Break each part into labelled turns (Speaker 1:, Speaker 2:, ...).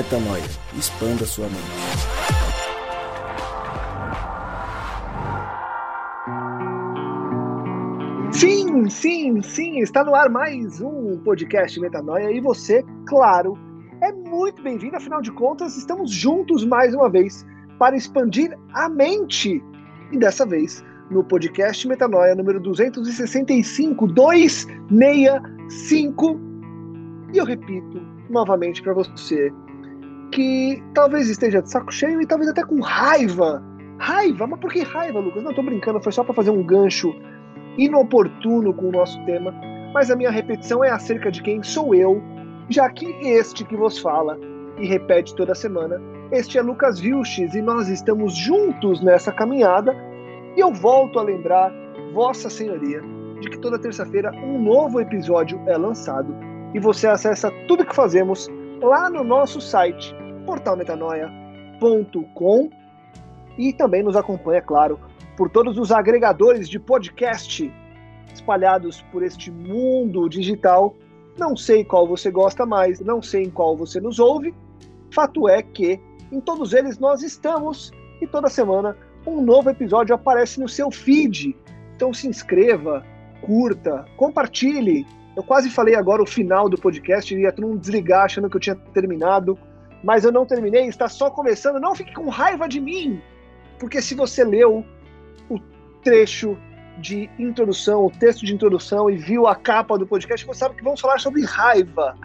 Speaker 1: Metanoia. Expanda sua mente.
Speaker 2: Sim, sim, sim, está no ar mais um podcast Metanoia e você, claro, é muito bem-vindo, afinal de contas, estamos juntos mais uma vez para expandir a mente. E dessa vez, no podcast Metanoia número 265, 265. E eu repito novamente para você que talvez esteja de saco cheio e talvez até com raiva. Raiva? Mas por que raiva, Lucas? Não, tô brincando, foi só para fazer um gancho inoportuno com o nosso tema. Mas a minha repetição é acerca de quem sou eu, já que este que vos fala e repete toda semana, este é Lucas Vilches e nós estamos juntos nessa caminhada. E eu volto a lembrar, Vossa Senhoria, de que toda terça-feira um novo episódio é lançado e você acessa tudo que fazemos lá no nosso site portalmetanoia.com e também nos acompanha, claro, por todos os agregadores de podcast espalhados por este mundo digital. Não sei qual você gosta mais, não sei em qual você nos ouve. Fato é que em todos eles nós estamos e toda semana um novo episódio aparece no seu feed. Então se inscreva, curta, compartilhe. Eu quase falei agora o final do podcast, ia todo mundo desligar achando que eu tinha terminado, mas eu não terminei, está só começando. Não fique com raiva de mim, porque se você leu o trecho de introdução, o texto de introdução e viu a capa do podcast, você sabe que vamos falar sobre raiva.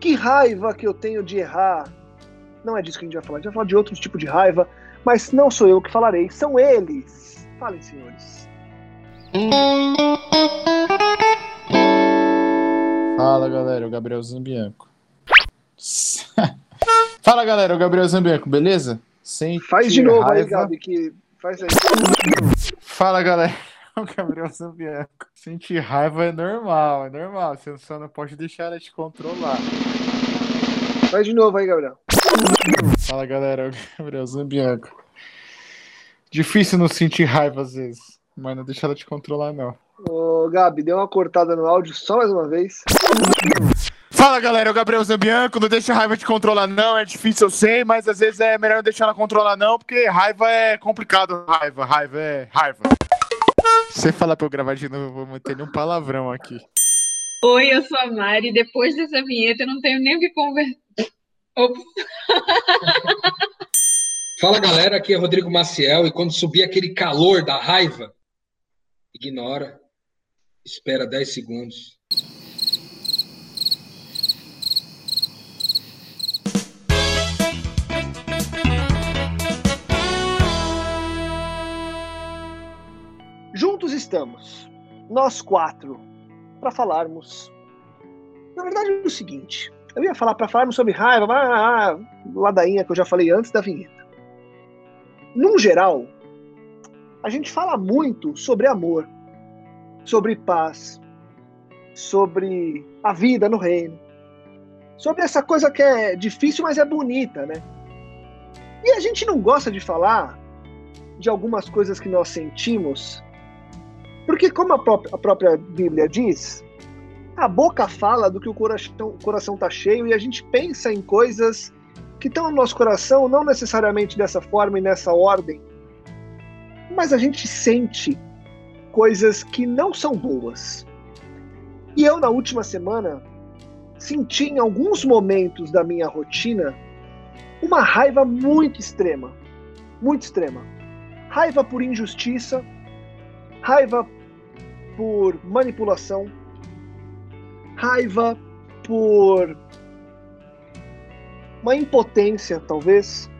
Speaker 2: Que raiva que eu tenho de errar. Não é disso que a gente vai falar, a gente vai falar de outro tipo de raiva, mas não sou eu que falarei, são eles. Falem, senhores.
Speaker 3: Fala galera, o Gabriel Zambianco. Fala galera, o Gabriel Zambianco, beleza?
Speaker 2: Sem Faz de novo raiva. aí, Gabi, que faz aí.
Speaker 3: Fala galera, o Gabriel Zambianco. Sentir raiva é normal, é normal. Você só não pode deixar ela te controlar.
Speaker 2: Faz de novo aí, Gabriel.
Speaker 3: Fala galera, o Gabriel Zambianco. Difícil não sentir raiva às vezes, mas não deixar ela te controlar, não.
Speaker 2: Ô, Gabi, deu uma cortada no áudio só mais uma vez.
Speaker 3: Fala galera, é o Gabriel Zambianco. Não deixa a raiva te controlar, não. É difícil, eu sei, mas às vezes é melhor não deixar ela controlar, não, porque raiva é complicado. Raiva, raiva é raiva. Se você falar pra eu gravar de novo, eu vou meter um palavrão aqui.
Speaker 4: Oi, eu sou a Mari. Depois dessa vinheta, eu não tenho nem o que conversar. Ops.
Speaker 5: Fala galera, aqui é Rodrigo Maciel. E quando subir aquele calor da raiva, ignora Espera 10 segundos.
Speaker 2: Juntos estamos, nós quatro, para falarmos. Na verdade, é o seguinte: eu ia falar para falarmos sobre raiva, ah, ladainha que eu já falei antes da vinheta. Num geral, a gente fala muito sobre amor sobre paz, sobre a vida no reino, sobre essa coisa que é difícil, mas é bonita, né? E a gente não gosta de falar de algumas coisas que nós sentimos, porque, como a própria, a própria Bíblia diz, a boca fala do que o coração, o coração tá cheio e a gente pensa em coisas que estão no nosso coração, não necessariamente dessa forma e nessa ordem, mas a gente sente coisas que não são boas. E eu, na última semana, senti em alguns momentos da minha rotina uma raiva muito extrema. Muito extrema. Raiva por injustiça, raiva por manipulação, raiva por uma impotência, talvez,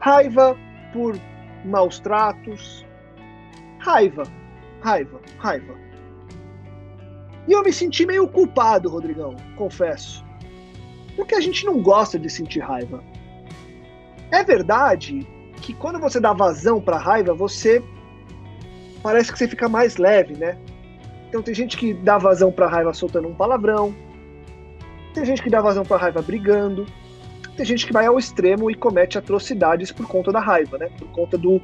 Speaker 2: raiva por maus tratos, Raiva, raiva, raiva. E eu me senti meio culpado, Rodrigão, confesso. Porque a gente não gosta de sentir raiva. É verdade que quando você dá vazão para raiva, você parece que você fica mais leve, né? Então tem gente que dá vazão para raiva soltando um palavrão. Tem gente que dá vazão para raiva brigando. Tem gente que vai ao extremo e comete atrocidades por conta da raiva, né? Por conta do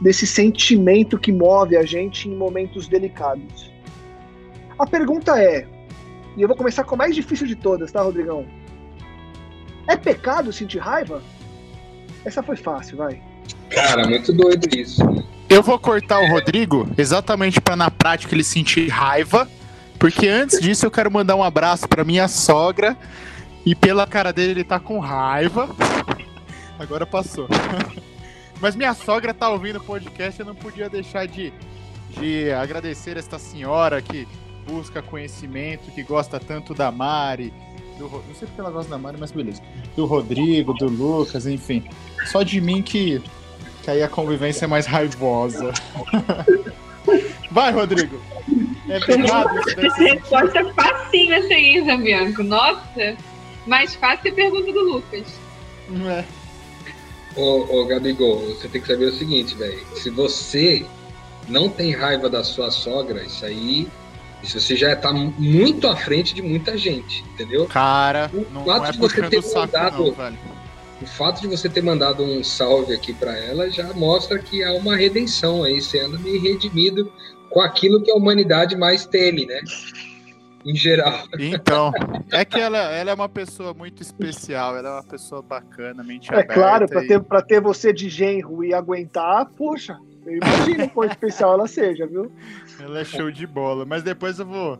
Speaker 2: desse sentimento que move a gente em momentos delicados. A pergunta é, e eu vou começar com a mais difícil de todas, tá, Rodrigão? É pecado sentir raiva? Essa foi fácil, vai.
Speaker 5: Cara, muito doido isso.
Speaker 3: Eu vou cortar o Rodrigo exatamente pra na prática ele sentir raiva, porque antes disso eu quero mandar um abraço pra minha sogra e pela cara dele ele tá com raiva. Agora passou. Mas minha sogra tá ouvindo o podcast, eu não podia deixar de, de agradecer esta senhora que busca conhecimento, que gosta tanto da Mari, do, não sei porque ela gosta da Mari, mas beleza. Do Rodrigo, do Lucas, enfim. Só de mim que, que aí a convivência é mais raivosa. Vai, Rodrigo. É pecado isso daí.
Speaker 4: Essa resposta é facinho essa aí, Zambianco. Nossa, mais fácil é a pergunta do Lucas.
Speaker 3: Não é.
Speaker 5: Ô, ô Gabigol, você tem que saber o seguinte, velho. Se você não tem raiva da sua sogra, isso aí. Isso você já tá muito à frente de muita gente, entendeu?
Speaker 3: Cara,
Speaker 5: O
Speaker 3: não,
Speaker 5: fato
Speaker 3: não é
Speaker 5: de você ter
Speaker 3: saco,
Speaker 5: mandado-
Speaker 3: não, velho.
Speaker 5: O fato de você ter mandado um salve aqui pra ela já mostra que há uma redenção aí, você anda meio redimido com aquilo que a humanidade mais teme, né? Em geral.
Speaker 3: Então, é que ela, ela é uma pessoa muito especial, ela é uma pessoa bacana, mente
Speaker 2: É
Speaker 3: aberta.
Speaker 2: claro, pra
Speaker 3: e-
Speaker 2: ter, pra ter você de genro e aguentar, poxa, eu imagino quão especial ela seja, viu?
Speaker 3: Ela é show de bola. Mas depois eu vou,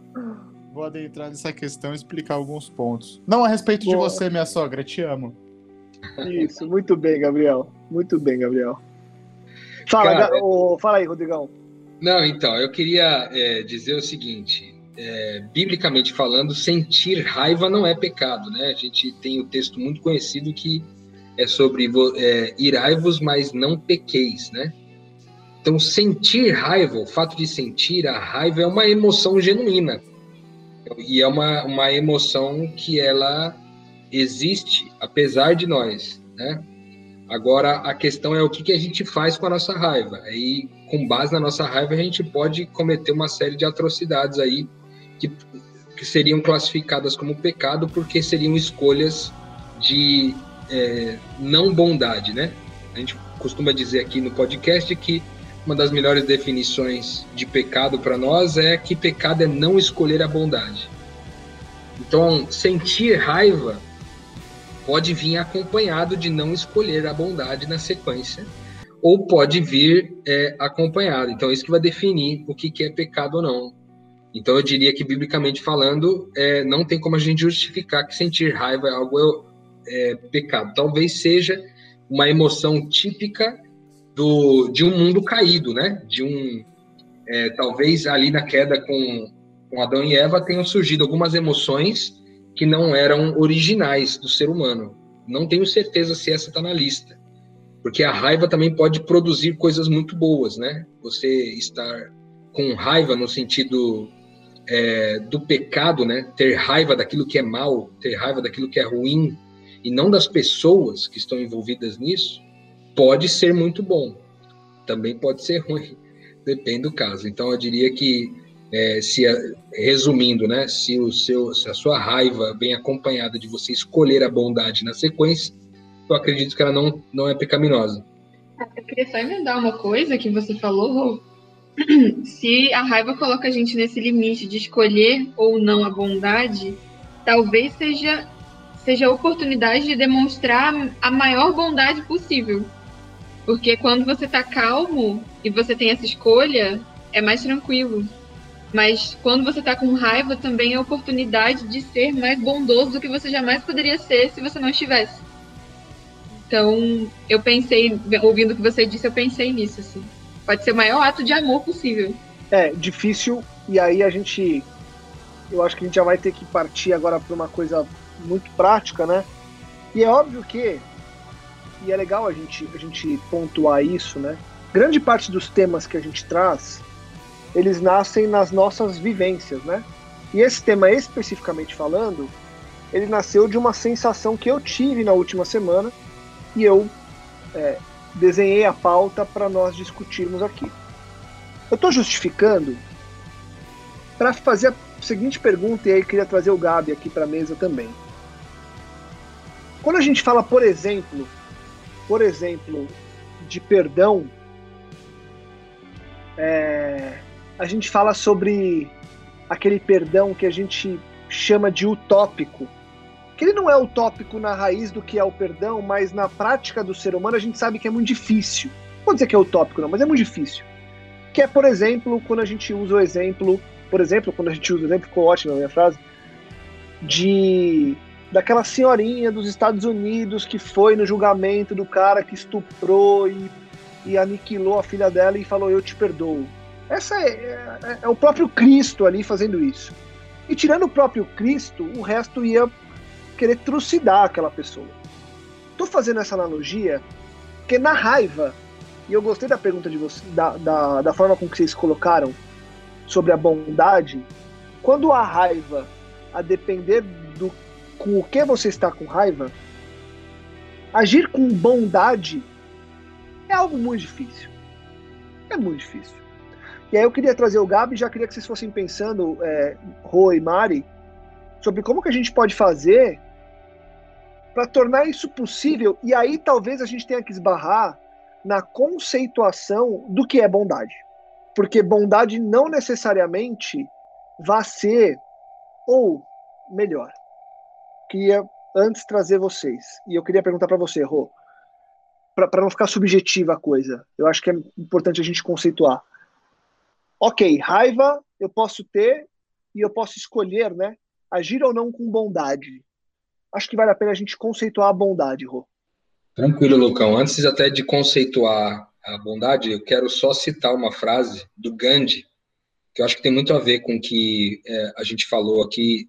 Speaker 3: vou adentrar nessa questão e explicar alguns pontos. Não a respeito de
Speaker 2: Boa.
Speaker 3: você, minha sogra, te amo.
Speaker 2: Isso, muito bem, Gabriel. Muito bem, Gabriel. Fala,
Speaker 5: Cara,
Speaker 2: Ga- ô, fala aí, Rodrigão.
Speaker 5: Não, então, eu queria é, dizer o seguinte: é, biblicamente falando, sentir raiva não é pecado, né? A gente tem o texto muito conhecido que é sobre é, irai-vos, mas não pequeis, né? Então, sentir raiva, o fato de sentir a raiva é uma emoção genuína. E é uma, uma emoção que ela existe apesar de nós, né? Agora, a questão é o que, que a gente faz com a nossa raiva. Aí, com base na nossa raiva, a gente pode cometer uma série de atrocidades aí que, que seriam classificadas como pecado porque seriam escolhas de é, não bondade, né? A gente costuma dizer aqui no podcast que uma das melhores definições de pecado para nós é que pecado é não escolher a bondade. Então, sentir raiva pode vir acompanhado de não escolher a bondade na sequência, ou pode vir é, acompanhado. Então, isso que vai definir o que, que é pecado ou não. Então, eu diria que, biblicamente falando, é, não tem como a gente justificar que sentir raiva é algo é, pecado. Talvez seja uma emoção típica do, de um mundo caído, né? De um, é, talvez ali na queda com, com Adão e Eva tenham surgido algumas emoções que não eram originais do ser humano. Não tenho certeza se essa está na lista, porque a raiva também pode produzir coisas muito boas, né? Você estar com raiva no sentido é, do pecado, né? Ter raiva daquilo que é mal, ter raiva daquilo que é ruim e não das pessoas que estão envolvidas nisso, pode ser muito bom. Também pode ser ruim, depende do caso. Então eu diria que é, se resumindo, né, se, o seu, se a sua raiva vem acompanhada de você escolher a bondade na sequência, eu acredito que ela não, não é pecaminosa.
Speaker 4: Eu queria só emendar uma coisa que você falou. Se a raiva coloca a gente nesse limite de escolher ou não a bondade, talvez seja, seja a oportunidade de demonstrar a maior bondade possível. Porque quando você tá calmo e você tem essa escolha, é mais tranquilo. Mas quando você tá com raiva, também é a oportunidade de ser mais bondoso do que você jamais poderia ser se você não estivesse. Então, eu pensei, ouvindo o que você disse, eu pensei nisso, assim. Pode ser o maior ato de amor possível.
Speaker 2: É, difícil, e aí a gente. Eu acho que a gente já vai ter que partir agora para uma coisa muito prática, né? E é óbvio que. E é legal a gente, a gente pontuar isso, né? Grande parte dos temas que a gente traz, eles nascem nas nossas vivências, né? E esse tema especificamente falando, ele nasceu de uma sensação que eu tive na última semana e eu é, desenhei a pauta para nós discutirmos aqui. Eu estou justificando para fazer a seguinte pergunta, e aí queria trazer o Gabi aqui para a mesa também. Quando a gente fala, por exemplo, por exemplo, de perdão, é, a gente fala sobre aquele perdão que a gente chama de utópico, que ele não é utópico na raiz do que é o perdão, mas na prática do ser humano a gente sabe que é muito difícil. Não vou dizer que é utópico, não, mas é muito difícil. Que é, por exemplo, quando a gente usa o exemplo, por exemplo, quando a gente usa o exemplo, ficou ótimo a minha frase, de daquela senhorinha dos Estados Unidos que foi no julgamento do cara que estuprou e, e aniquilou a filha dela e falou eu te perdoo. Essa é, é, é o próprio Cristo ali fazendo isso. E tirando o próprio Cristo, o resto ia querer trucidar aquela pessoa. Tô fazendo essa analogia porque na raiva, e eu gostei da pergunta de você, da, da, da forma com que vocês colocaram sobre a bondade, quando a raiva, a depender do com o que você está com raiva, agir com bondade é algo muito difícil. É muito difícil. E aí eu queria trazer o Gabi, já queria que vocês fossem pensando, é, Rô e Mari, sobre como que a gente pode fazer para tornar isso possível. E aí talvez a gente tenha que esbarrar na conceituação do que é bondade. Porque bondade não necessariamente vai ser, ou melhor, queria antes trazer vocês. E eu queria perguntar para você, Rô, para não ficar subjetiva a coisa. Eu acho que é importante a gente conceituar. Ok, raiva eu posso ter e eu posso escolher, né? Agir ou não com bondade. Acho que vale a pena a gente conceituar a bondade, Rô.
Speaker 5: Tranquilo, Lucão. Antes até de conceituar a bondade, eu quero só citar uma frase do Gandhi, que eu acho que tem muito a ver com o que é, a gente falou aqui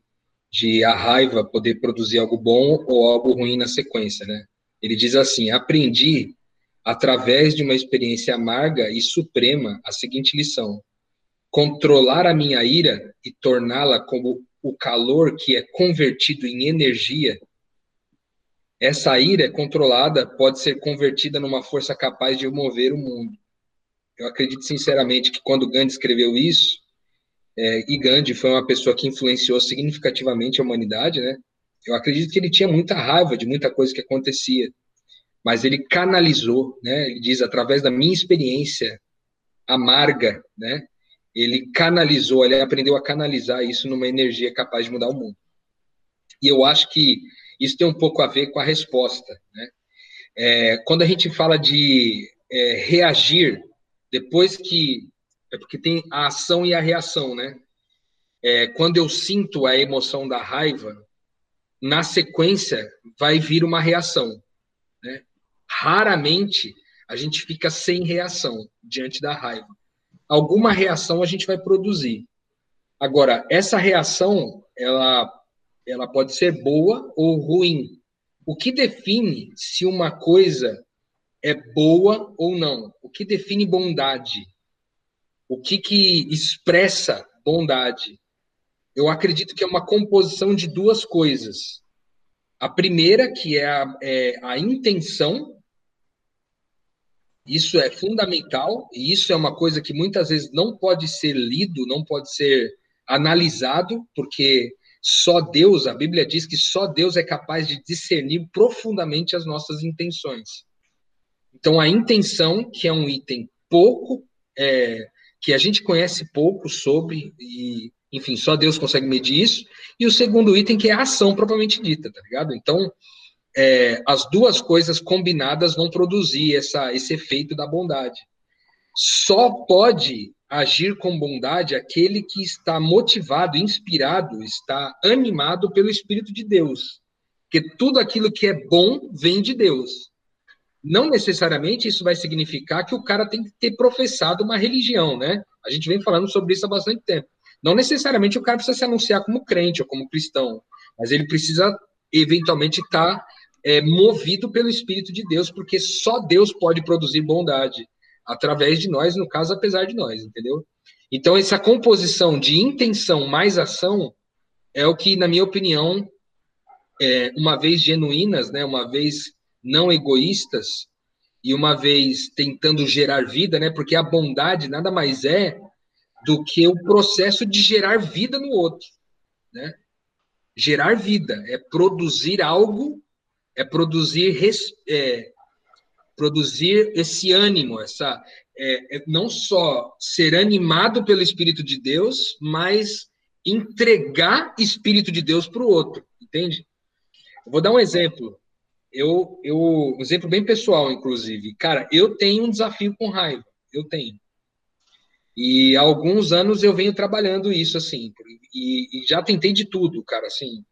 Speaker 5: de a raiva poder produzir algo bom ou algo ruim na sequência, né? Ele diz assim: aprendi através de uma experiência amarga e suprema a seguinte lição: controlar a minha ira e torná-la como o calor que é convertido em energia. Essa ira é controlada pode ser convertida numa força capaz de mover o mundo. Eu acredito sinceramente que quando Gandhi escreveu isso, é, e Gandhi foi uma pessoa que influenciou significativamente a humanidade, né? Eu acredito que ele tinha muita raiva de muita coisa que acontecia, mas ele canalizou, né? Ele diz através da minha experiência amarga, né? Ele canalizou, ele aprendeu a canalizar isso numa energia capaz de mudar o mundo. E eu acho que isso tem um pouco a ver com a resposta, né? É, quando a gente fala de é, reagir depois que é porque tem a ação e a reação, né? É, quando eu sinto a emoção da raiva, na sequência vai vir uma reação. Né? Raramente a gente fica sem reação diante da raiva. Alguma reação a gente vai produzir. Agora, essa reação, ela, ela pode ser boa ou ruim. O que define se uma coisa é boa ou não? O que define bondade? O que, que expressa bondade? Eu acredito que é uma composição de duas coisas. A primeira, que é a, é a intenção, isso é fundamental, e isso é uma coisa que muitas vezes não pode ser lido, não pode ser analisado, porque só Deus, a Bíblia diz que só Deus é capaz de discernir profundamente as nossas intenções. Então, a intenção, que é um item pouco é, que a gente conhece pouco sobre, e, enfim, só Deus consegue medir isso. E o segundo item, que é a ação propriamente dita, tá ligado? Então, é, as duas coisas combinadas vão produzir essa, esse efeito da bondade. Só pode agir com bondade aquele que está motivado, inspirado, está animado pelo Espírito de Deus. Porque tudo aquilo que é bom vem de Deus. Não necessariamente isso vai significar que o cara tem que ter professado uma religião, né? A gente vem falando sobre isso há bastante tempo. Não necessariamente o cara precisa se anunciar como crente ou como cristão, mas ele precisa eventualmente estar tá, é, movido pelo Espírito de Deus, porque só Deus pode produzir bondade através de nós, no caso, apesar de nós, entendeu? Então, essa composição de intenção mais ação é o que, na minha opinião, é, uma vez genuínas, né, uma vez não egoístas e uma vez tentando gerar vida, né? Porque a bondade nada mais é do que o processo de gerar vida no outro, né? Gerar vida é produzir algo, é produzir é, produzir esse ânimo, essa é, é não só ser animado pelo Espírito de Deus, mas entregar Espírito de Deus para o outro, entende? Vou dar um exemplo. Eu, eu, um exemplo bem pessoal, inclusive. Cara, eu tenho um desafio com raiva. Eu tenho. E há alguns anos eu venho trabalhando isso, assim. E, e já tentei de tudo, cara, assim.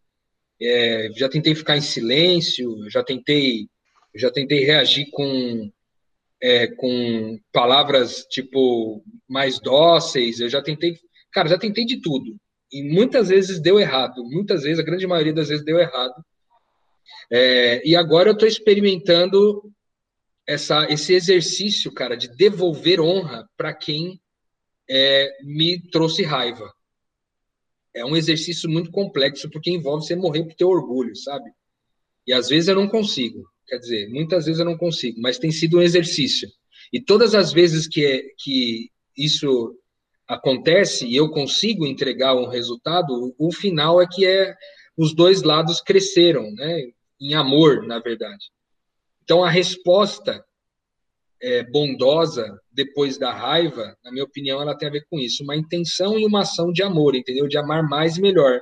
Speaker 5: É, já tentei ficar em silêncio, já tentei, já tentei reagir com, é, com palavras tipo mais dóceis. Eu já tentei, cara, já tentei de tudo. E muitas vezes deu errado. Muitas vezes, a grande maioria das vezes deu errado. É, e agora eu estou experimentando essa, esse exercício, cara, de devolver honra para quem é, me trouxe raiva. É um exercício muito complexo, porque envolve você morrer por teu orgulho, sabe? E às vezes eu não consigo. Quer dizer, muitas vezes eu não consigo, mas tem sido um exercício. E todas as vezes que, é, que isso acontece e eu consigo entregar um resultado, o final é que é os dois lados cresceram, né? Em amor, na verdade. Então a resposta é, bondosa depois da raiva, na minha opinião, ela tem a ver com isso, uma intenção e uma ação de amor, entendeu? De amar mais e melhor.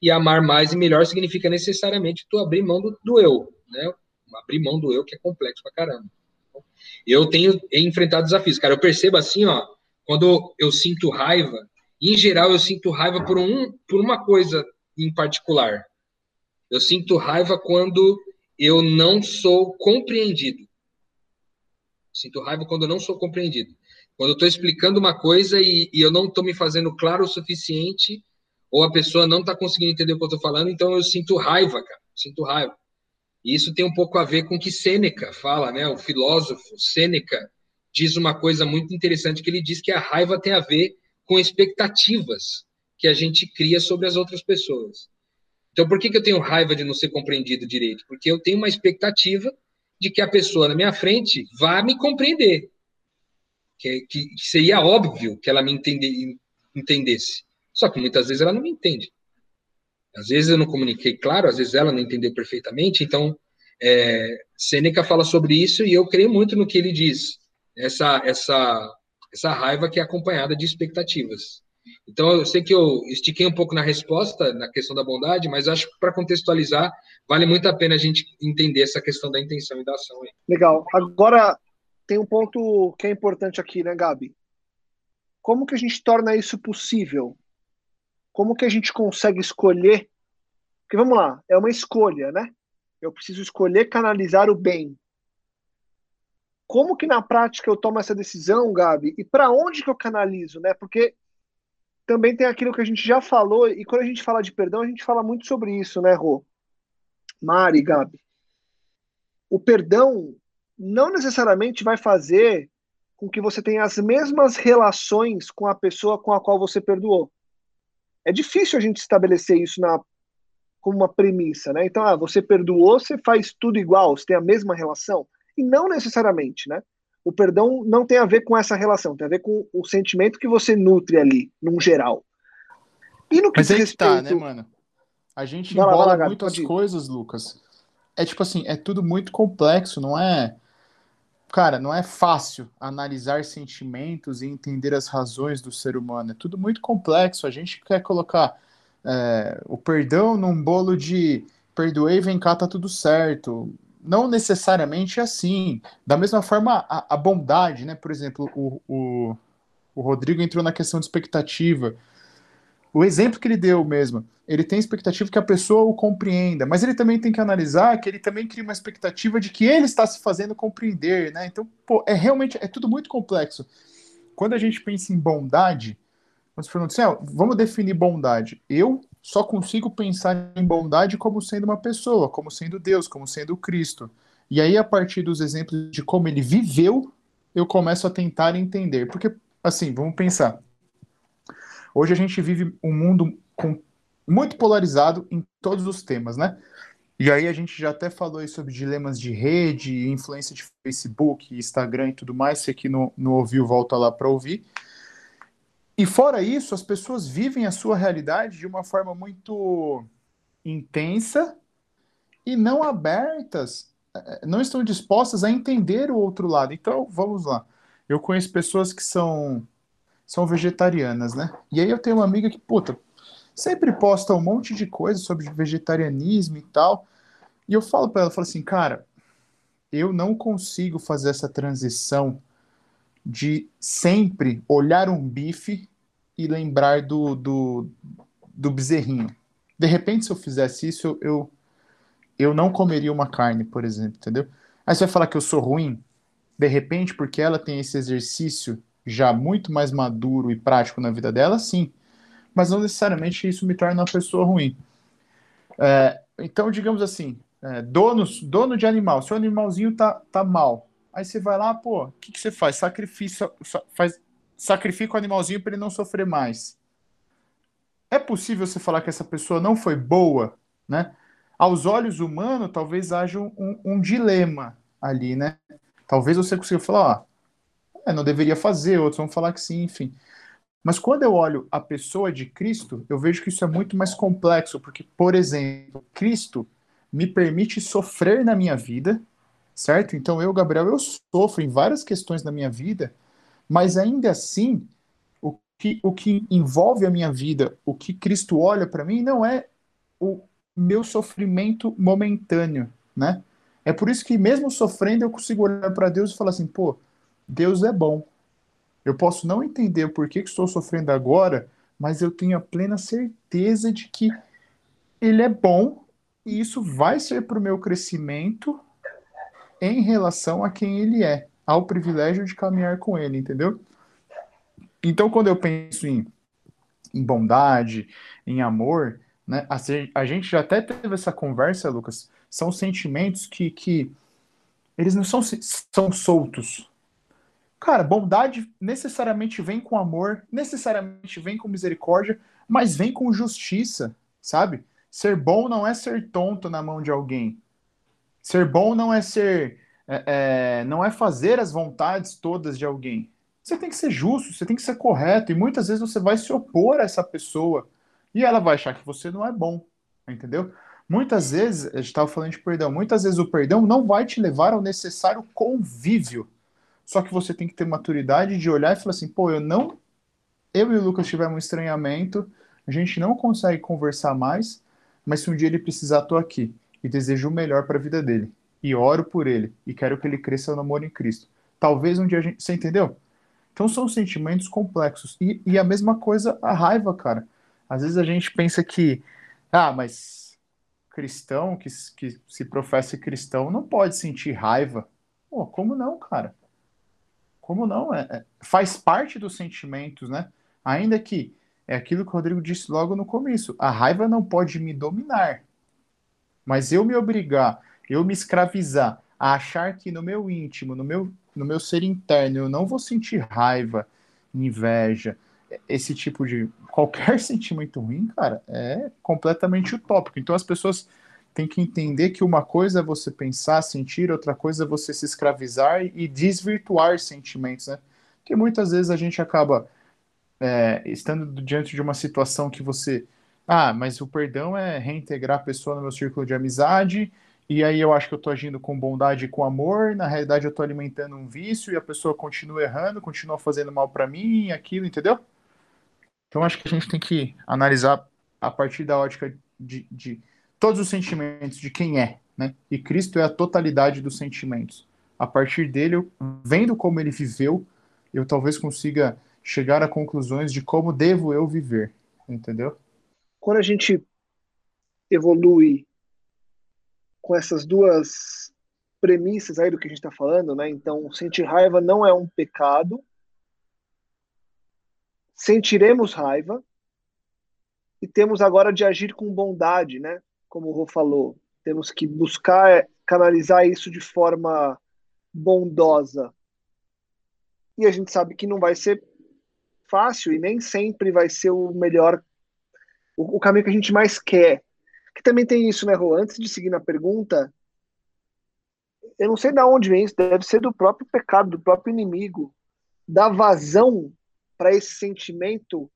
Speaker 5: E amar mais e melhor significa necessariamente tu abrir mão do, do eu, né? Abrir mão do eu que é complexo pra caramba. Eu tenho enfrentado desafios, cara. Eu percebo assim, ó, quando eu sinto raiva, em geral eu sinto raiva por um por uma coisa em particular. Eu sinto raiva quando eu não sou compreendido. Sinto raiva quando eu não sou compreendido. Quando eu estou explicando uma coisa e, e eu não estou me fazendo claro o suficiente, ou a pessoa não está conseguindo entender o que eu estou falando, então eu sinto raiva, cara. Sinto raiva. E isso tem um pouco a ver com o que Sêneca fala, né? O filósofo Sêneca diz uma coisa muito interessante que ele diz que a raiva tem a ver com expectativas que a gente cria sobre as outras pessoas. Então, por que, que eu tenho raiva de não ser compreendido direito? Porque eu tenho uma expectativa de que a pessoa na minha frente vá me compreender. Que, que seria óbvio que ela me entender, entendesse. Só que muitas vezes ela não me entende. Às vezes eu não comuniquei claro, às vezes ela não entendeu perfeitamente. Então, é, Sêneca fala sobre isso e eu creio muito no que ele diz. Essa, essa, essa raiva que é acompanhada de expectativas. Então, eu sei que eu estiquei um pouco na resposta, na questão da bondade, mas acho que para contextualizar, vale muito a pena a gente entender essa questão da intenção e da ação. Aí.
Speaker 2: Legal. Agora, tem um ponto que é importante aqui, né, Gabi? Como que a gente torna isso possível? Como que a gente consegue escolher? Porque vamos lá, é uma escolha, né? Eu preciso escolher canalizar o bem. Como que na prática eu tomo essa decisão, Gabi? E para onde que eu canalizo, né? Porque também tem aquilo que a gente já falou, e quando a gente fala de perdão, a gente fala muito sobre isso, né, Rô? Mari, Gabi. O perdão não necessariamente vai fazer com que você tenha as mesmas relações com a pessoa com a qual você perdoou. É difícil a gente estabelecer isso na, como uma premissa, né? Então, ah, você perdoou, você faz tudo igual, você tem a mesma relação. E não necessariamente, né? O perdão não tem a ver com essa relação, tem a ver com o sentimento que você nutre ali, num geral.
Speaker 3: E no que Mas aí respeito... que tá, né, mano? A gente vai embola lá, lá, muito as coisas, Lucas. É tipo assim, é tudo muito complexo, não é? Cara, não é fácil analisar sentimentos e entender as razões do ser humano. É tudo muito complexo. A gente quer colocar é, o perdão num bolo de perdoei, vem cá, tá tudo certo não necessariamente é assim. Da mesma forma, a, a bondade, né? Por exemplo, o, o, o, Rodrigo entrou na questão de expectativa. O exemplo que ele deu mesmo, ele tem expectativa que a pessoa o compreenda, mas ele também tem que analisar que ele também cria uma expectativa de que ele está se fazendo compreender, né? Então, pô, é realmente, é tudo muito complexo. Quando a gente pensa em bondade, assim, ah, vamos definir bondade. Eu só consigo pensar em bondade como sendo uma pessoa, como sendo Deus, como sendo Cristo. E aí, a partir dos exemplos de como ele viveu, eu começo a tentar entender. Porque, assim, vamos pensar. Hoje a gente vive um mundo com, muito polarizado em todos os temas, né? E aí a gente já até falou sobre dilemas de rede, influência de Facebook, Instagram e tudo mais. Se aqui não, não ouviu, volta lá para ouvir. E fora isso, as pessoas vivem a sua realidade de uma forma muito intensa e não abertas, eh, não estão dispostas a entender o outro lado. Então, vamos lá. Eu conheço pessoas que são são vegetarianas, né? E aí eu tenho uma amiga que, puta, sempre posta um monte de coisa sobre vegetarianismo e tal. E eu falo para ela, eu falo assim, cara, eu não consigo fazer essa transição de sempre olhar um bife e lembrar do, do, do bezerrinho. De repente, se eu fizesse isso, eu, eu não comeria uma carne, por exemplo, entendeu? Aí você vai falar que eu sou ruim, de repente, porque ela tem esse exercício já muito mais maduro e prático na vida dela, sim. Mas não necessariamente isso me torna uma pessoa ruim. É, então, digamos assim, é, dono, dono de animal, seu animalzinho tá, tá mal. Aí você vai lá, pô, o que, que você faz? Sacrifício, faz, sacrifica o animalzinho para ele não sofrer mais. É possível você falar que essa pessoa não foi boa, né? Aos olhos humanos, talvez haja um, um dilema ali, né? Talvez você consiga falar, ó, é, não deveria fazer, outros vão falar que sim, enfim. Mas quando eu olho a pessoa de Cristo, eu vejo que isso é muito mais complexo, porque, por exemplo, Cristo me permite sofrer na minha vida, certo? Então eu, Gabriel, eu sofro em várias questões da minha vida, mas ainda assim, o que, o que envolve a minha vida, o que Cristo olha para mim, não é o meu sofrimento momentâneo, né? É por isso que mesmo sofrendo eu consigo olhar para Deus e falar assim, pô, Deus é bom. Eu posso não entender o porquê que estou sofrendo agora, mas eu tenho a plena certeza de que ele é bom e isso vai ser para o meu crescimento em relação a quem ele é, ao privilégio de caminhar com ele, entendeu? Então, quando eu penso em, em bondade, em amor, né, a, a gente já até teve essa conversa, Lucas, são sentimentos que, que eles não são, são soltos. Cara, bondade necessariamente vem com amor, necessariamente vem com misericórdia, mas vem com justiça, sabe? Ser bom não é ser tonto na mão de alguém. Ser bom não é ser. É, é, não é fazer as vontades todas de alguém. Você tem que ser justo, você tem que ser correto, e muitas vezes você vai se opor a essa pessoa e ela vai achar que você não é bom, entendeu? Muitas vezes, a gente estava falando de perdão, muitas vezes o perdão não vai te levar ao necessário convívio. Só que você tem que ter maturidade de olhar e falar assim, pô, eu não. Eu e o Lucas tivemos um estranhamento, a gente não consegue conversar mais, mas se um dia ele precisar, tô aqui. E desejo o melhor para a vida dele. E oro por ele. E quero que ele cresça no amor em Cristo. Talvez um dia a gente. Você entendeu? Então são sentimentos complexos. E, e a mesma coisa a raiva, cara. Às vezes a gente pensa que. Ah, mas cristão que, que se professa cristão não pode sentir raiva. Pô, como não, cara? Como não? É, é, faz parte dos sentimentos, né? Ainda que é aquilo que o Rodrigo disse logo no começo. A raiva não pode me dominar. Mas eu me obrigar, eu me escravizar a achar que no meu íntimo, no meu, no meu ser interno, eu não vou sentir raiva, inveja, esse tipo de qualquer sentimento ruim, cara, é completamente utópico. Então as pessoas têm que entender que uma coisa é você pensar, sentir, outra coisa é você se escravizar e desvirtuar sentimentos, né? Porque muitas vezes a gente acaba é, estando diante de uma situação que você. Ah, mas o perdão é reintegrar a pessoa no meu círculo de amizade, e aí eu acho que eu estou agindo com bondade e com amor, na realidade eu estou alimentando um vício e a pessoa continua errando, continua fazendo mal para mim, aquilo, entendeu? Então acho que a gente tem que analisar a partir da ótica de, de todos os sentimentos, de quem é, né? E Cristo é a totalidade dos sentimentos. A partir dele, eu, vendo como ele viveu, eu talvez consiga chegar a conclusões de como devo eu viver, entendeu?
Speaker 2: Quando a gente evolui com essas duas premissas aí do que a gente está falando, né? Então, sentir raiva não é um pecado. Sentiremos raiva e temos agora de agir com bondade, né? Como o Rô falou, temos que buscar canalizar isso de forma bondosa. E a gente sabe que não vai ser fácil e nem sempre vai ser o melhor, o, o caminho que a gente mais quer. Que também tem isso, né, Rô? Antes de seguir na pergunta, eu não sei de onde vem isso, deve ser do próprio pecado, do próprio inimigo. Dar vazão para esse sentimento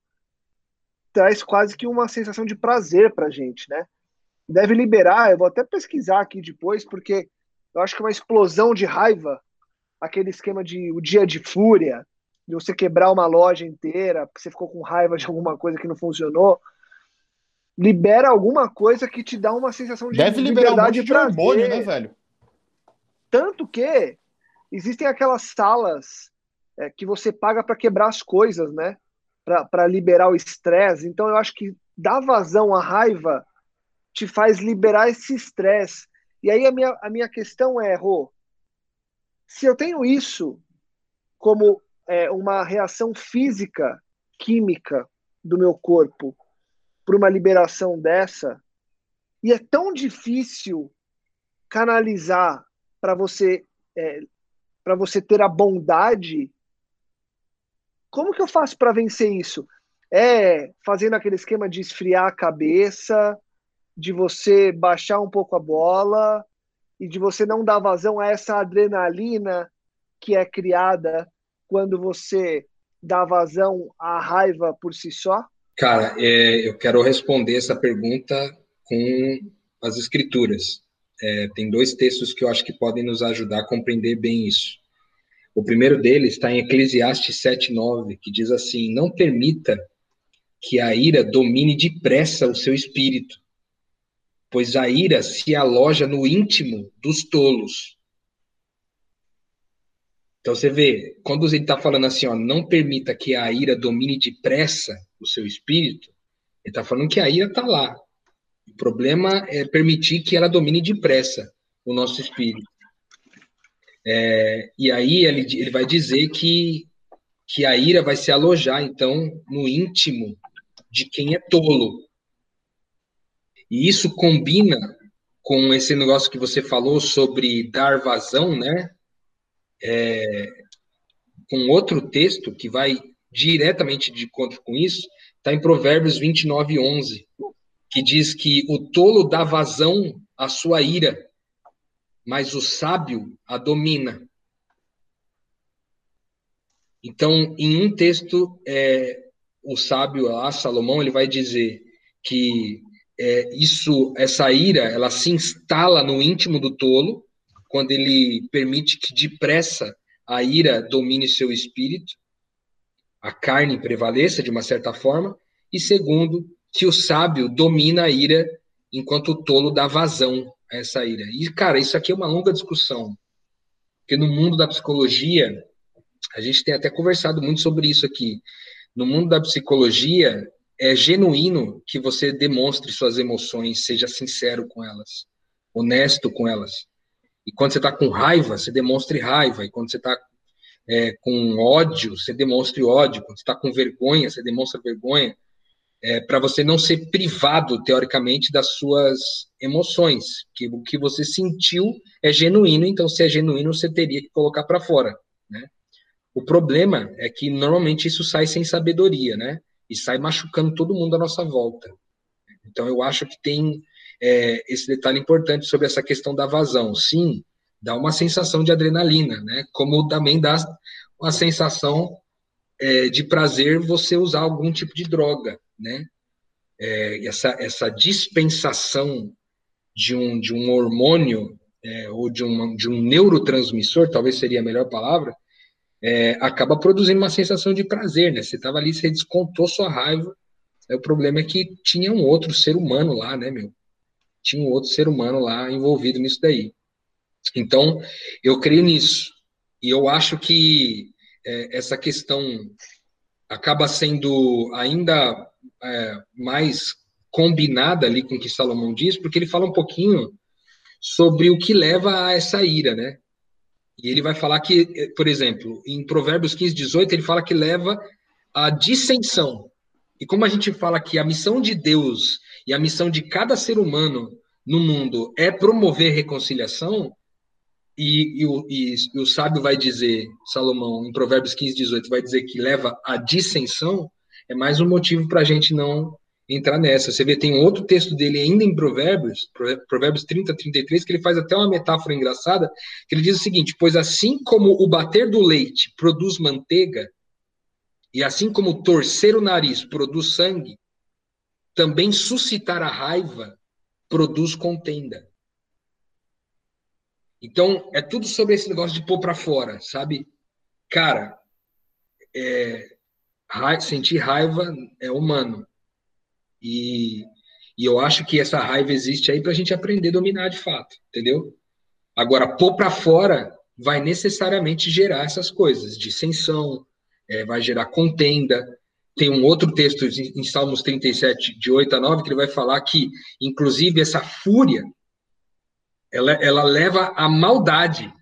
Speaker 2: traz quase que uma sensação de prazer para gente, né? Deve liberar, eu vou até pesquisar aqui depois, porque eu acho que uma explosão de raiva, aquele esquema de o dia de fúria, de você quebrar uma loja inteira, porque você ficou com raiva de alguma coisa que não funcionou. Libera alguma coisa que te dá uma sensação de
Speaker 3: Deve liberar um de hormônio, né, velho?
Speaker 2: Tanto que existem aquelas salas é, que você paga para quebrar as coisas, né? Para liberar o estresse. Então eu acho que dar vazão à raiva te faz liberar esse estresse. E aí a minha, a minha questão é, Rô, se eu tenho isso como é, uma reação física, química do meu corpo para uma liberação dessa, e é tão difícil canalizar para você é, para você ter a bondade, como que eu faço para vencer isso? É fazendo aquele esquema de esfriar a cabeça, de você baixar um pouco a bola e de você não dar vazão a essa adrenalina que é criada quando você dá vazão à raiva por si só?
Speaker 5: Cara, é, eu quero responder essa pergunta com as escrituras. É, tem dois textos que eu acho que podem nos ajudar a compreender bem isso. O primeiro deles está em Eclesiastes 7,9, que diz assim: Não permita que a ira domine depressa o seu espírito, pois a ira se aloja no íntimo dos tolos. Então você vê, quando ele está falando assim, ó, não permita que a ira domine depressa o seu espírito, ele está falando que a ira está lá. O problema é permitir que ela domine depressa o nosso espírito. É, e aí ele, ele vai dizer que, que a ira vai se alojar, então, no íntimo de quem é tolo. E isso combina com esse negócio que você falou sobre dar vazão, né? É, com outro texto que vai diretamente de encontro com isso, está em Provérbios 29, 11, que diz que o tolo dá vazão à sua ira, mas o sábio a domina. Então, em um texto, é, o sábio Salomão, ele vai dizer que é, isso, essa ira, ela se instala no íntimo do tolo, quando ele permite que depressa a ira domine seu espírito, a carne prevaleça de uma certa forma, e segundo, que o sábio domina a ira enquanto o tolo dá vazão a essa ira. E, cara, isso aqui é uma longa discussão, porque no mundo da psicologia, a gente tem até conversado muito sobre isso aqui. No mundo da psicologia, é genuíno que você demonstre suas emoções, seja sincero com elas, honesto com elas. E quando você está com raiva, você demonstre raiva. E quando você está é, com ódio, você demonstre ódio. Quando está com vergonha, você demonstra vergonha é, para você não ser privado, teoricamente, das suas emoções. Que o que você sentiu é genuíno, então, se é genuíno, você teria que colocar para fora. Né? O problema é que normalmente isso sai sem sabedoria, né? E sai machucando todo mundo à nossa volta. Então, eu acho que tem é, esse detalhe importante sobre essa questão da vazão. Sim, dá uma sensação de adrenalina, né? Como também dá uma sensação é, de prazer você usar algum tipo de droga, né? É, essa, essa dispensação de um, de um hormônio é, ou de, uma, de um neurotransmissor, talvez seria a melhor palavra, é, acaba produzindo uma sensação de prazer, né? Você estava ali, você descontou sua raiva. o problema é que tinha um outro ser humano lá, né, meu? Tinha um outro ser humano lá envolvido nisso daí. Então, eu creio nisso. E eu acho que é, essa questão acaba sendo ainda é, mais combinada ali com o que Salomão diz, porque ele fala um pouquinho sobre o que leva a essa ira, né? E ele vai falar que, por exemplo, em Provérbios 15, 18, ele fala que leva a dissensão. E como a gente fala que a missão de Deus e a missão de cada ser humano no mundo é promover reconciliação, e, e, o, e, e, o sábio vai dizer, Salomão, em Provérbios 15, 18, vai dizer que leva à dissensão, é mais um motivo para a gente não entrar nessa. Você vê, tem outro texto dele ainda em Provérbios, Provérbios 30, 33, que ele faz até uma metáfora engraçada, que ele diz o seguinte: Pois assim como o bater do leite produz manteiga, e assim como torcer o nariz produz sangue, também suscitar a raiva produz contenda. Então, é tudo sobre esse negócio de pôr para fora, sabe? Cara, é, sentir raiva é humano. E, E eu acho que essa raiva existe aí para a gente aprender a dominar de fato, entendeu? Agora, pôr para fora vai necessariamente gerar essas coisas, dissensão, é, vai gerar contenda. Tem um outro texto em Salmos 37, de 8 a 9, que ele vai falar que, inclusive, essa fúria, ela, ela leva à maldade.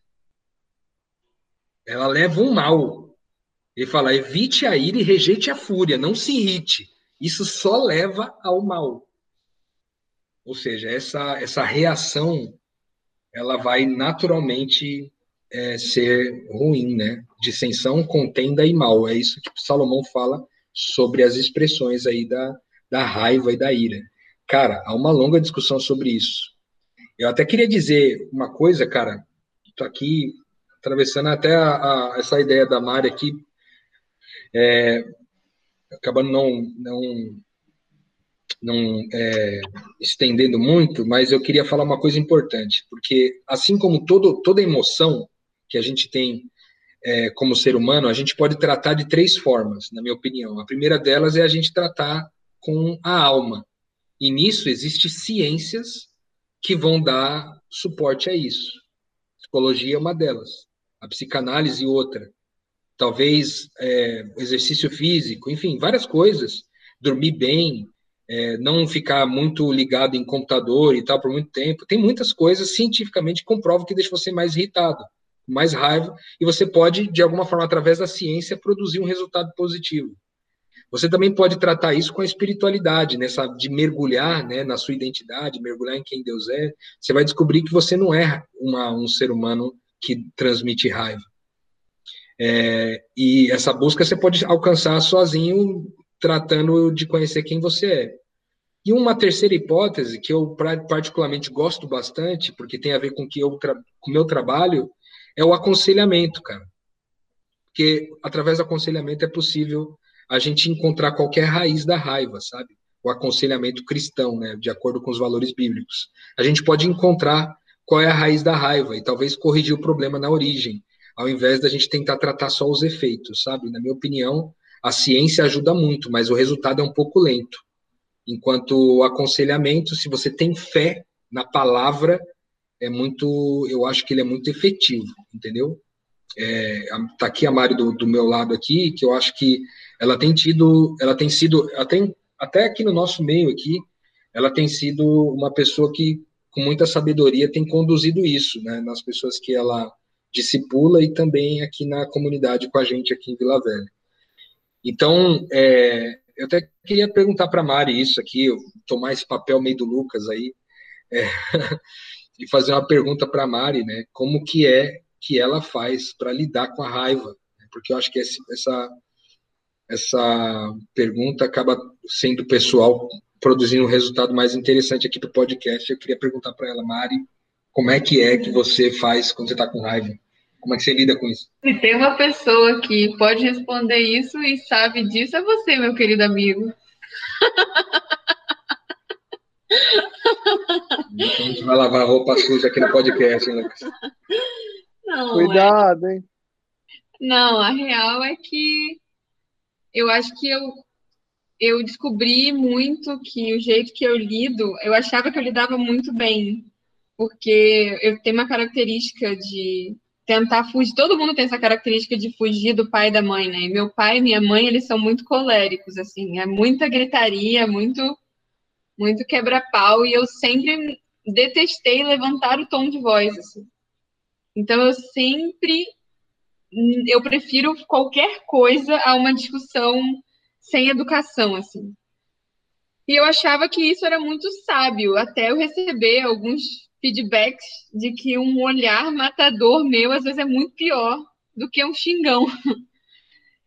Speaker 5: Ela leva um mal. Ele fala, evite a ira e rejeite a fúria, não se irrite. Isso só leva ao mal. Ou seja, essa, essa reação, ela vai naturalmente é, ser ruim, né? Dissensão, contenda e mal. É isso que Salomão fala sobre as expressões aí da, da raiva e da ira. Cara, há uma longa discussão sobre isso. Eu até queria dizer uma coisa, cara. Tô aqui atravessando até a, a, essa ideia da Mari aqui, é, acabando não, não, não é, estendendo muito, mas eu queria falar uma coisa importante, porque assim como todo, toda emoção, que a gente tem é, como ser humano, a gente pode tratar de três formas, na minha opinião. A primeira delas é a gente tratar com a alma. E nisso existem ciências que vão dar suporte a isso. psicologia é uma delas, a psicanálise outra. Talvez é, exercício físico, enfim, várias coisas. Dormir bem, é, não ficar muito ligado em computador e tal por muito tempo. Tem muitas coisas cientificamente que comprovam que deixa você mais irritado mais raiva, e você pode, de alguma forma, através da ciência, produzir um resultado positivo. Você também pode tratar isso com a espiritualidade, nessa de mergulhar né, na sua identidade, mergulhar em quem Deus é. Você vai descobrir que você não é uma, um ser humano que transmite raiva. É, e essa busca você pode alcançar sozinho, tratando de conhecer quem você é. E uma terceira hipótese, que eu particularmente gosto bastante, porque tem a ver com o meu trabalho, é o aconselhamento, cara. Porque através do aconselhamento é possível a gente encontrar qualquer raiz da raiva, sabe? O aconselhamento cristão, né? De acordo com os valores bíblicos. A gente pode encontrar qual é a raiz da raiva e talvez corrigir o problema na origem, ao invés da gente tentar tratar só os efeitos, sabe? Na minha opinião, a ciência ajuda muito, mas o resultado é um pouco lento. Enquanto o aconselhamento, se você tem fé na palavra, é muito, eu acho que ele é muito efetivo, entendeu? É, tá aqui a Mari do, do, meu lado aqui, que eu acho que ela tem tido, ela tem sido, até, até aqui no nosso meio aqui, ela tem sido uma pessoa que, com muita sabedoria, tem conduzido isso, né, nas pessoas que ela discipula e também aqui na comunidade com a gente aqui em Vila Velha. Então, é, eu até queria perguntar para Mari isso aqui, tomar esse papel meio do Lucas aí. É, e fazer uma pergunta para Mari, né? Como que é que ela faz para lidar com a raiva? Né? Porque eu acho que esse, essa essa pergunta acaba sendo pessoal produzindo um resultado mais interessante aqui para o podcast. Eu queria perguntar para ela, Mari, como é que é que você faz quando você está com raiva? Como é que você lida com isso?
Speaker 4: Se tem uma pessoa que pode responder isso e sabe disso, é você, meu querido amigo.
Speaker 5: Então a gente vai lavar roupa suja aqui no podcast, hein, Lucas?
Speaker 2: Não, Cuidado, é... hein?
Speaker 4: Não, a real é que eu acho que eu, eu descobri muito que o jeito que eu lido, eu achava que eu lidava muito bem, porque eu tenho uma característica de tentar fugir. Todo mundo tem essa característica de fugir do pai e da mãe, né? Meu pai e minha mãe, eles são muito coléricos, assim, é muita gritaria, muito muito quebra-pau, e eu sempre detestei levantar o tom de voz. Assim. Então, eu sempre. Eu prefiro qualquer coisa a uma discussão sem educação, assim. E eu achava que isso era muito sábio, até eu receber alguns feedbacks de que um olhar matador meu às vezes é muito pior do que um xingão.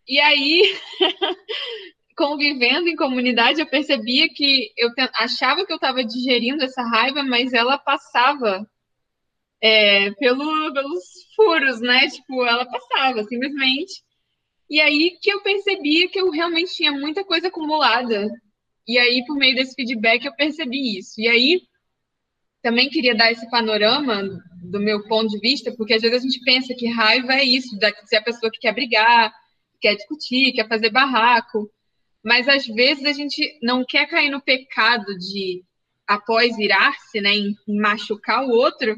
Speaker 4: E aí convivendo em comunidade, eu percebia que eu achava que eu estava digerindo essa raiva, mas ela passava é, pelo, pelos furos, né? Tipo, ela passava simplesmente. E aí que eu percebia que eu realmente tinha muita coisa acumulada. E aí, por meio desse feedback, eu percebi isso. E aí, também queria dar esse panorama do meu ponto de vista, porque às vezes a gente pensa que raiva é isso, de ser a pessoa que quer brigar, quer discutir, quer fazer barraco. Mas às vezes a gente não quer cair no pecado de após irar-se, né, em machucar o outro,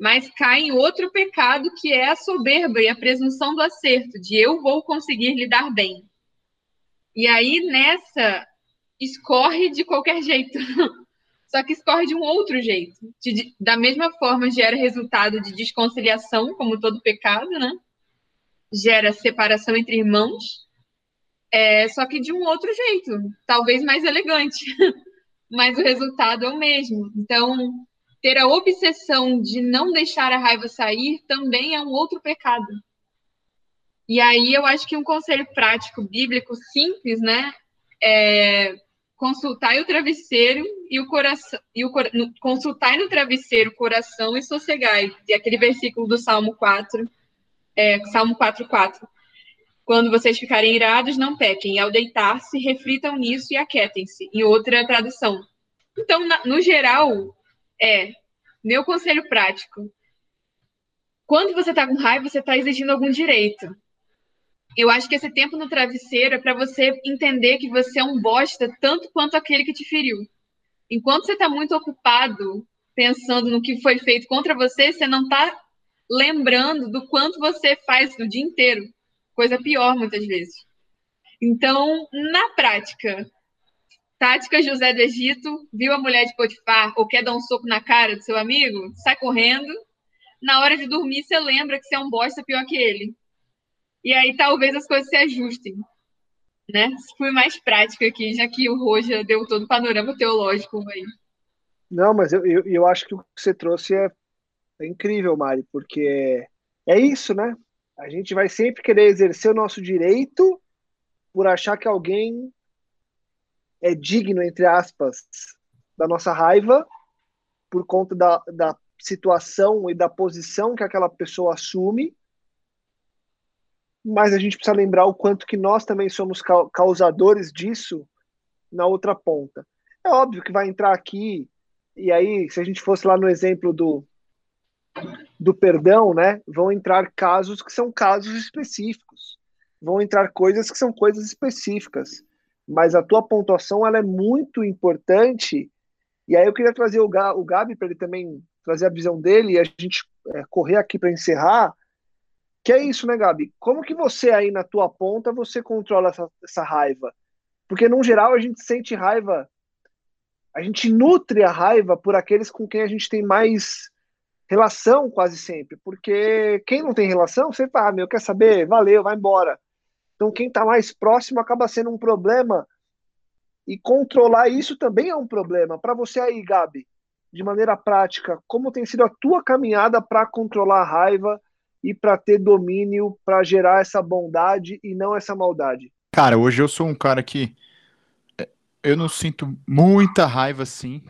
Speaker 4: mas cai em outro pecado que é a soberba e a presunção do acerto, de eu vou conseguir lidar bem. E aí nessa escorre de qualquer jeito. Só que escorre de um outro jeito. De, da mesma forma, gera resultado de desconciliação, como todo pecado, né? Gera separação entre irmãos, é, só que de um outro jeito, talvez mais elegante. Mas o resultado é o mesmo. Então, ter a obsessão de não deixar a raiva sair também é um outro pecado. E aí eu acho que um conselho prático bíblico simples, né, é consultar o travesseiro e o coração e o consultar no travesseiro o coração e sossegai. E aquele versículo do Salmo 4, é, Salmo 4:4. Quando vocês ficarem irados, não pequem. E ao deitar-se, reflitam nisso e aquietem-se. Em outra tradução. Então, na, no geral, é, meu conselho prático. Quando você está com raiva, você está exigindo algum direito. Eu acho que esse tempo no travesseiro é para você entender que você é um bosta tanto quanto aquele que te feriu. Enquanto você está muito ocupado pensando no que foi feito contra você, você não está lembrando do quanto você faz no dia inteiro. Coisa pior, muitas vezes. Então, na prática, Tática José do Egito, viu a mulher de Potifar ou quer dar um soco na cara do seu amigo? Sai correndo. Na hora de dormir, você lembra que você é um bosta pior que ele. E aí talvez as coisas se ajustem. Né? Fui mais prática aqui, já que o Roja deu todo o panorama teológico aí.
Speaker 2: Não, mas eu, eu, eu acho que o que você trouxe é, é incrível, Mari, porque é isso, né? A gente vai sempre querer exercer o nosso direito por achar que alguém é digno, entre aspas, da nossa raiva, por conta da, da situação e da posição que aquela pessoa assume, mas a gente precisa lembrar o quanto que nós também somos causadores disso na outra ponta. É óbvio que vai entrar aqui, e aí, se a gente fosse lá no exemplo do, do perdão, né, vão entrar casos que são casos específicos, vão entrar coisas que são coisas específicas mas a tua pontuação ela é muito importante. E aí eu queria trazer o, Gabi para ele também trazer a visão dele e a gente é, correr aqui para encerrar. Que é isso, né, Gabi? Como que você aí na tua ponta você controla essa, essa raiva? Porque no geral a gente sente raiva, a gente nutre a raiva por aqueles com quem a gente tem mais relação quase sempre. Porque quem não tem relação, você fala, ah, meu, quer saber? Valeu, vai embora. Então, quem está mais próximo acaba sendo um problema. E controlar isso também é um problema. Para você aí, Gabi, de maneira prática, como tem sido a tua caminhada para controlar a raiva e para ter domínio, para gerar essa bondade e não essa maldade?
Speaker 3: Cara, hoje eu sou um cara que é, eu não sinto muita raiva assim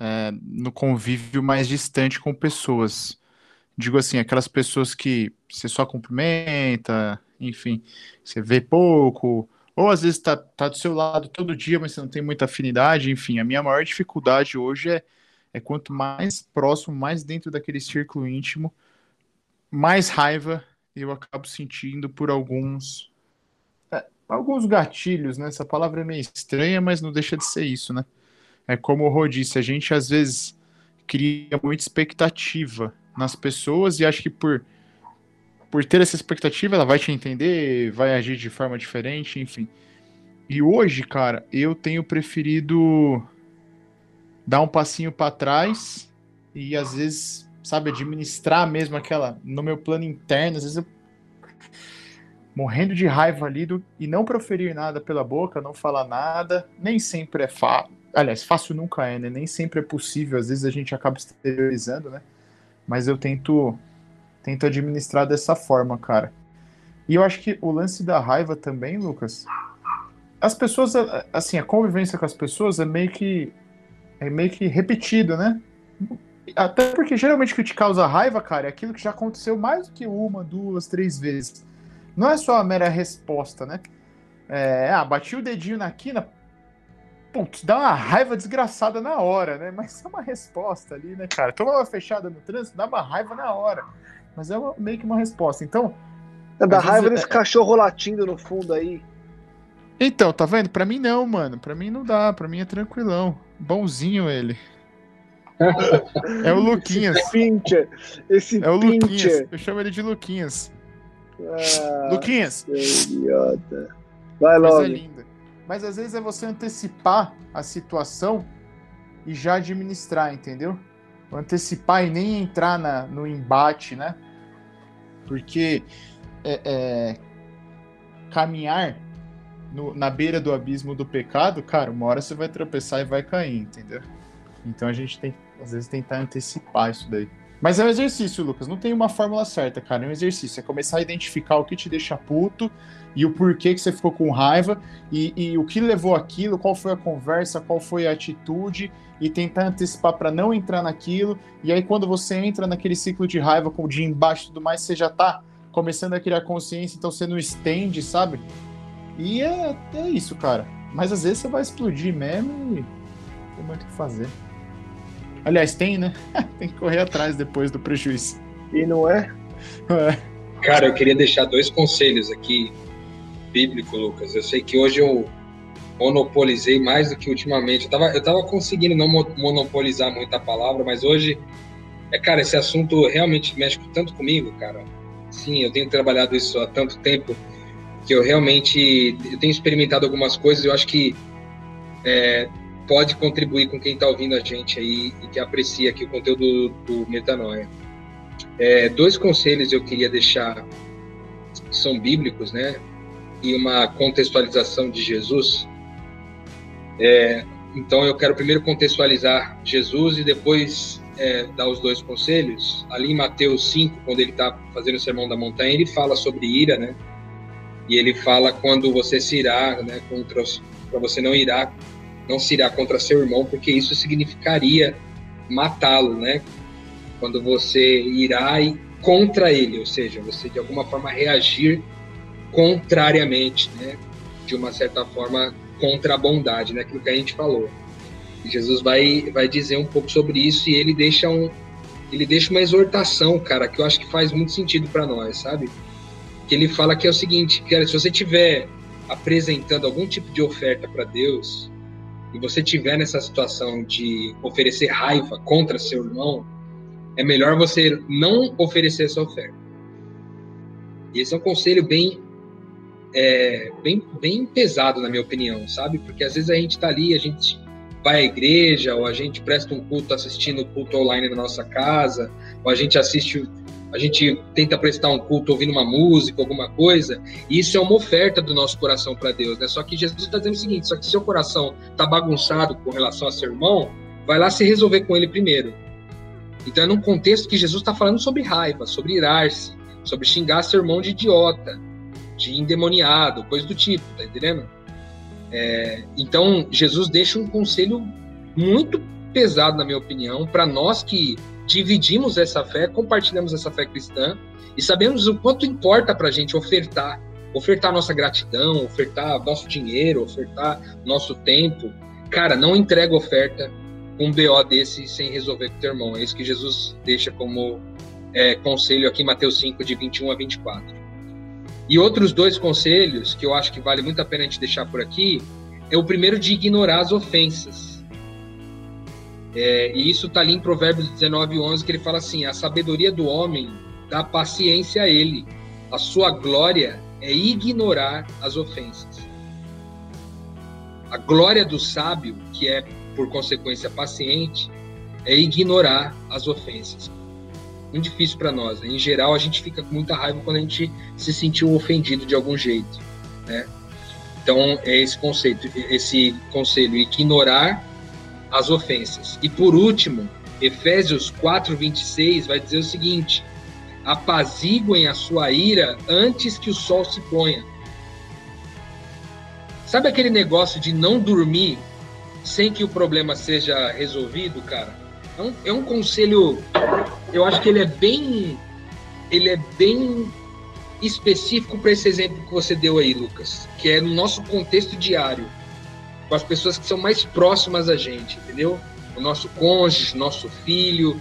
Speaker 3: é, no convívio mais distante com pessoas. Digo assim, aquelas pessoas que você só cumprimenta, enfim, você vê pouco, ou às vezes tá, tá do seu lado todo dia, mas você não tem muita afinidade, enfim, a minha maior dificuldade hoje é, é quanto mais próximo, mais dentro daquele círculo íntimo, mais raiva eu acabo sentindo por alguns é, alguns gatilhos, né? Essa palavra é meio estranha, mas não deixa de ser isso, né? É como o Rô disse, a gente às vezes cria muita expectativa nas pessoas e acho que por por ter essa expectativa, ela vai te entender, vai agir de forma diferente, enfim. E hoje, cara, eu tenho preferido dar um passinho para trás e às vezes, sabe, administrar mesmo aquela no meu plano interno, às vezes eu morrendo de raiva ali do, e não proferir nada pela boca, não falar nada, nem sempre é fácil. Aliás, fácil nunca é, né? Nem sempre é possível, às vezes a gente acaba exteriorizando, né? Mas eu tento tento administrar dessa forma, cara. E eu acho que o lance da raiva também, Lucas, as pessoas, assim, a convivência com as pessoas é meio que é meio que repetido, né? Até porque geralmente o que te causa raiva, cara, é aquilo que já aconteceu mais do que uma, duas, três vezes. Não é só a mera resposta, né? É, ah, bati o dedinho na quina, putz, dá uma raiva desgraçada na hora, né? Mas é uma resposta ali, né, cara? Toma uma fechada no trânsito, dá uma raiva na hora mas é uma, meio que uma resposta. Então.
Speaker 2: É da raiva desse é... cachorro latindo no fundo aí.
Speaker 3: Então, tá vendo? Pra mim não, mano. Pra mim não dá. Pra mim é tranquilão. Bonzinho ele. É o Luquinhas.
Speaker 2: Esse pincher. Esse
Speaker 3: É o Luquinhas.
Speaker 2: pincher.
Speaker 3: Eu chamo ele de Luquinhas.
Speaker 2: Ah,
Speaker 3: Luquinhas,
Speaker 2: idiota. Vai
Speaker 3: coisa
Speaker 2: logo.
Speaker 3: linda. Mas às vezes é você antecipar a situação e já administrar, entendeu? Antecipar e nem entrar na, no embate, né? Porque é, é, caminhar no- na beira do abismo do pecado, cara, uma hora você vai tropeçar e vai cair, entendeu? Então a gente tem que, às vezes, tentar antecipar isso daí. Mas é um exercício, Lucas. Não tem uma fórmula certa, cara. É um exercício. É começar a identificar o que te deixa puto e o porquê que você ficou com raiva e, e o que levou aquilo, qual foi a conversa, qual foi a atitude e tentar antecipar para não entrar naquilo. E aí, quando você entra naquele ciclo de raiva com o dia embaixo e tudo mais, você já tá começando a criar consciência, então você não estende, sabe? E é, é isso, cara. Mas às vezes você vai explodir mesmo e tem muito o que fazer. Aliás, tem, né? tem que correr atrás depois do prejuízo.
Speaker 2: E não é?
Speaker 3: É.
Speaker 5: Cara, eu queria deixar dois conselhos aqui bíblico, Lucas. Eu sei que hoje eu monopolizei mais do que ultimamente. Eu tava, eu tava conseguindo não mo- monopolizar muito a palavra, mas hoje, é, cara, esse assunto realmente mexe tanto comigo, cara. Sim, eu tenho trabalhado isso há tanto tempo que eu realmente eu tenho experimentado algumas coisas. Eu acho que é, pode contribuir com quem está ouvindo a gente aí e que aprecia aqui o conteúdo do, Metanoia. É, dois conselhos eu queria deixar que são bíblicos, né? E uma contextualização de Jesus. É, então eu quero primeiro contextualizar Jesus e depois é, dar os dois conselhos. Ali em Mateus 5, quando ele está fazendo o sermão da montanha, ele fala sobre ira, né? E ele fala quando você se irá, né? Contra para você não irá, não se irá contra seu irmão, porque isso significaria matá-lo, né? Quando você irá e contra ele, ou seja, você de alguma forma reagir contrariamente, né? De uma certa forma contra a bondade, né? Aquilo que a gente falou. E Jesus vai vai dizer um pouco sobre isso e ele deixa um ele deixa uma exortação, cara, que eu acho que faz muito sentido para nós, sabe? Que ele fala que é o seguinte, cara, se você tiver apresentando algum tipo de oferta para Deus e você tiver nessa situação de oferecer raiva contra seu irmão, é melhor você não oferecer essa oferta. E esse é um conselho bem é, bem, bem pesado, na minha opinião, sabe? Porque às vezes a gente está ali, a gente vai à igreja, ou a gente presta um culto assistindo o culto online na nossa casa, ou a gente assiste, a gente tenta prestar um culto ouvindo uma música, alguma coisa, e isso é uma oferta do nosso coração para Deus, né? Só que Jesus está dizendo o seguinte: só que seu coração está bagunçado com relação a seu irmão, vai lá se resolver com ele primeiro. Então é num contexto que Jesus está falando sobre raiva, sobre irar-se, sobre xingar seu irmão de idiota, de endemoniado, coisa do tipo, tá entendendo? É, então Jesus deixa um conselho muito pesado, na minha opinião, para nós que dividimos essa fé, compartilhamos essa fé cristã e sabemos o quanto importa para a gente ofertar, ofertar nossa gratidão, ofertar nosso dinheiro, ofertar nosso tempo. Cara, não entrega oferta um BO desse sem resolver com teu irmão. É isso que Jesus deixa como é, conselho aqui em Mateus 5, de 21 a 24. E outros dois conselhos que eu acho que vale muito a pena a gente deixar por aqui é o primeiro de ignorar as ofensas. É, e isso está ali em Provérbios 19, 11, que ele fala assim: a sabedoria do homem dá paciência a ele, a sua glória é ignorar as ofensas. A glória do sábio, que é por consequência paciente, é ignorar as ofensas. Muito difícil para nós. Né? Em geral, a gente fica com muita raiva quando a gente se sentiu ofendido de algum jeito, né? Então, é esse conceito, esse conselho, ignorar as ofensas. E por último, Efésios 4:26 vai dizer o seguinte: apaziguem a sua ira antes que o sol se ponha. Sabe aquele negócio de não dormir sem que o problema seja resolvido, cara? É um, é um conselho, eu acho que ele é bem, ele é bem específico para esse exemplo que você deu aí, Lucas, que é no nosso contexto diário, com as pessoas que são mais próximas a gente, entendeu? O nosso cônjuge, nosso filho.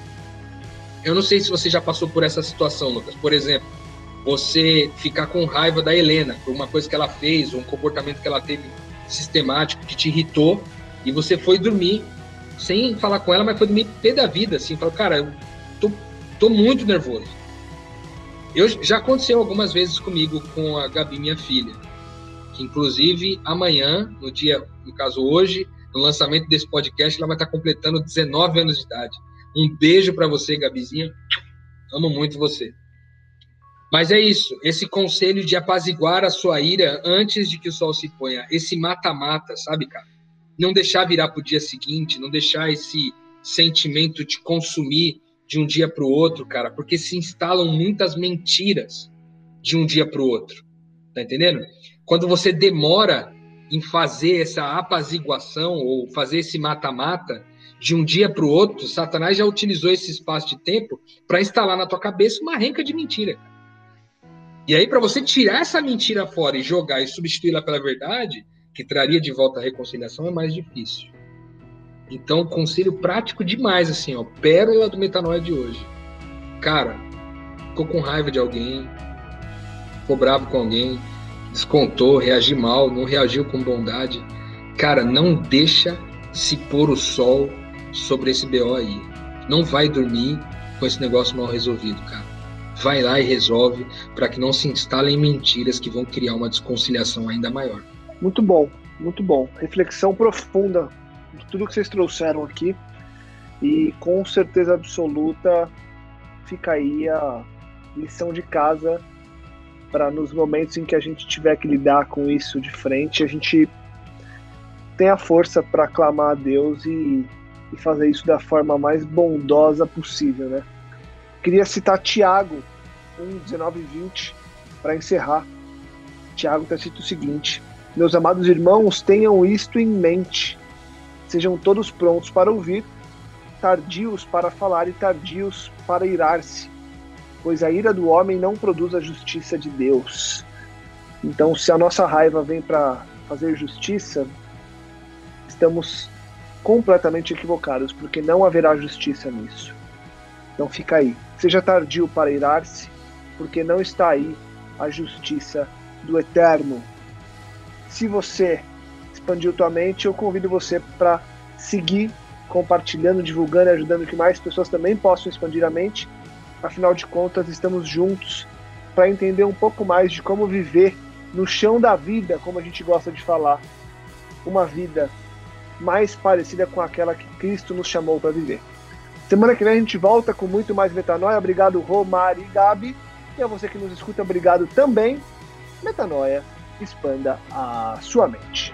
Speaker 5: Eu não sei se você já passou por essa situação, Lucas. Por exemplo, você ficar com raiva da Helena por uma coisa que ela fez, um comportamento que ela teve sistemático que te irritou, e você foi dormir sem falar com ela, mas foi dormir pé da vida, assim, falou, cara, eu tô, tô muito nervoso. Eu, já aconteceu algumas vezes comigo com a Gabi, minha filha. Inclusive, amanhã, no dia, no caso hoje, no lançamento desse podcast, ela vai estar completando 19 anos de idade. Um beijo para você, Gabizinha. Amo muito você. Mas é isso, esse conselho de apaziguar a sua ira antes de que o sol se ponha, esse mata-mata, sabe, cara? Não deixar virar para o dia seguinte, não deixar esse sentimento te consumir de um dia para o outro, cara, porque se instalam muitas mentiras de um dia para o outro. Tá entendendo? Quando você demora em fazer essa apaziguação ou fazer esse mata-mata de um dia para o outro, Satanás já utilizou esse espaço de tempo para instalar na tua cabeça uma renca de mentira. E aí, para você tirar essa mentira fora e jogar e substituí-la pela verdade, que traria de volta a reconciliação, é mais difícil. Então, conselho prático demais, assim, ó. Pérola do metanoia de hoje. Cara, ficou com raiva de alguém, ficou bravo com alguém, descontou, reagiu mal, não reagiu com bondade. Cara, não deixa se pôr o sol sobre esse BO aí. Não vai dormir com esse negócio mal resolvido, cara. Vai lá e resolve para que não se instalem mentiras que vão criar uma desconciliação ainda maior.
Speaker 2: Muito bom, muito bom. Reflexão profunda de tudo que vocês trouxeram aqui. E com certeza absoluta fica aí a lição de casa para nos momentos em que a gente tiver que lidar com isso de frente, a gente tem a força para clamar a Deus e, e, fazer isso da forma mais bondosa possível, né? Queria citar Tiago 1, 19 e 20 para encerrar. Tiago está escrito o seguinte: Meus amados irmãos, tenham isto em mente. Sejam todos prontos para ouvir, tardios para falar e tardios para irar-se, pois a ira do homem não produz a justiça de Deus. Então, se a nossa raiva vem para fazer justiça, estamos completamente equivocados, porque não haverá justiça nisso. Então fica aí. Seja tardio para irar-se, porque não está aí a justiça do Eterno. Se você expandiu tua mente, eu convido você para seguir compartilhando, divulgando ajudando que mais pessoas também possam expandir a mente. Afinal de contas, estamos juntos para entender um pouco mais de como viver no chão da vida, como a gente gosta de falar, uma vida mais parecida com aquela que Cristo nos chamou para viver. Semana que vem a gente volta com muito mais metanoia. Obrigado, Romari e Gabi. E a você que nos escuta, obrigado também. Metanoia, expanda a sua mente.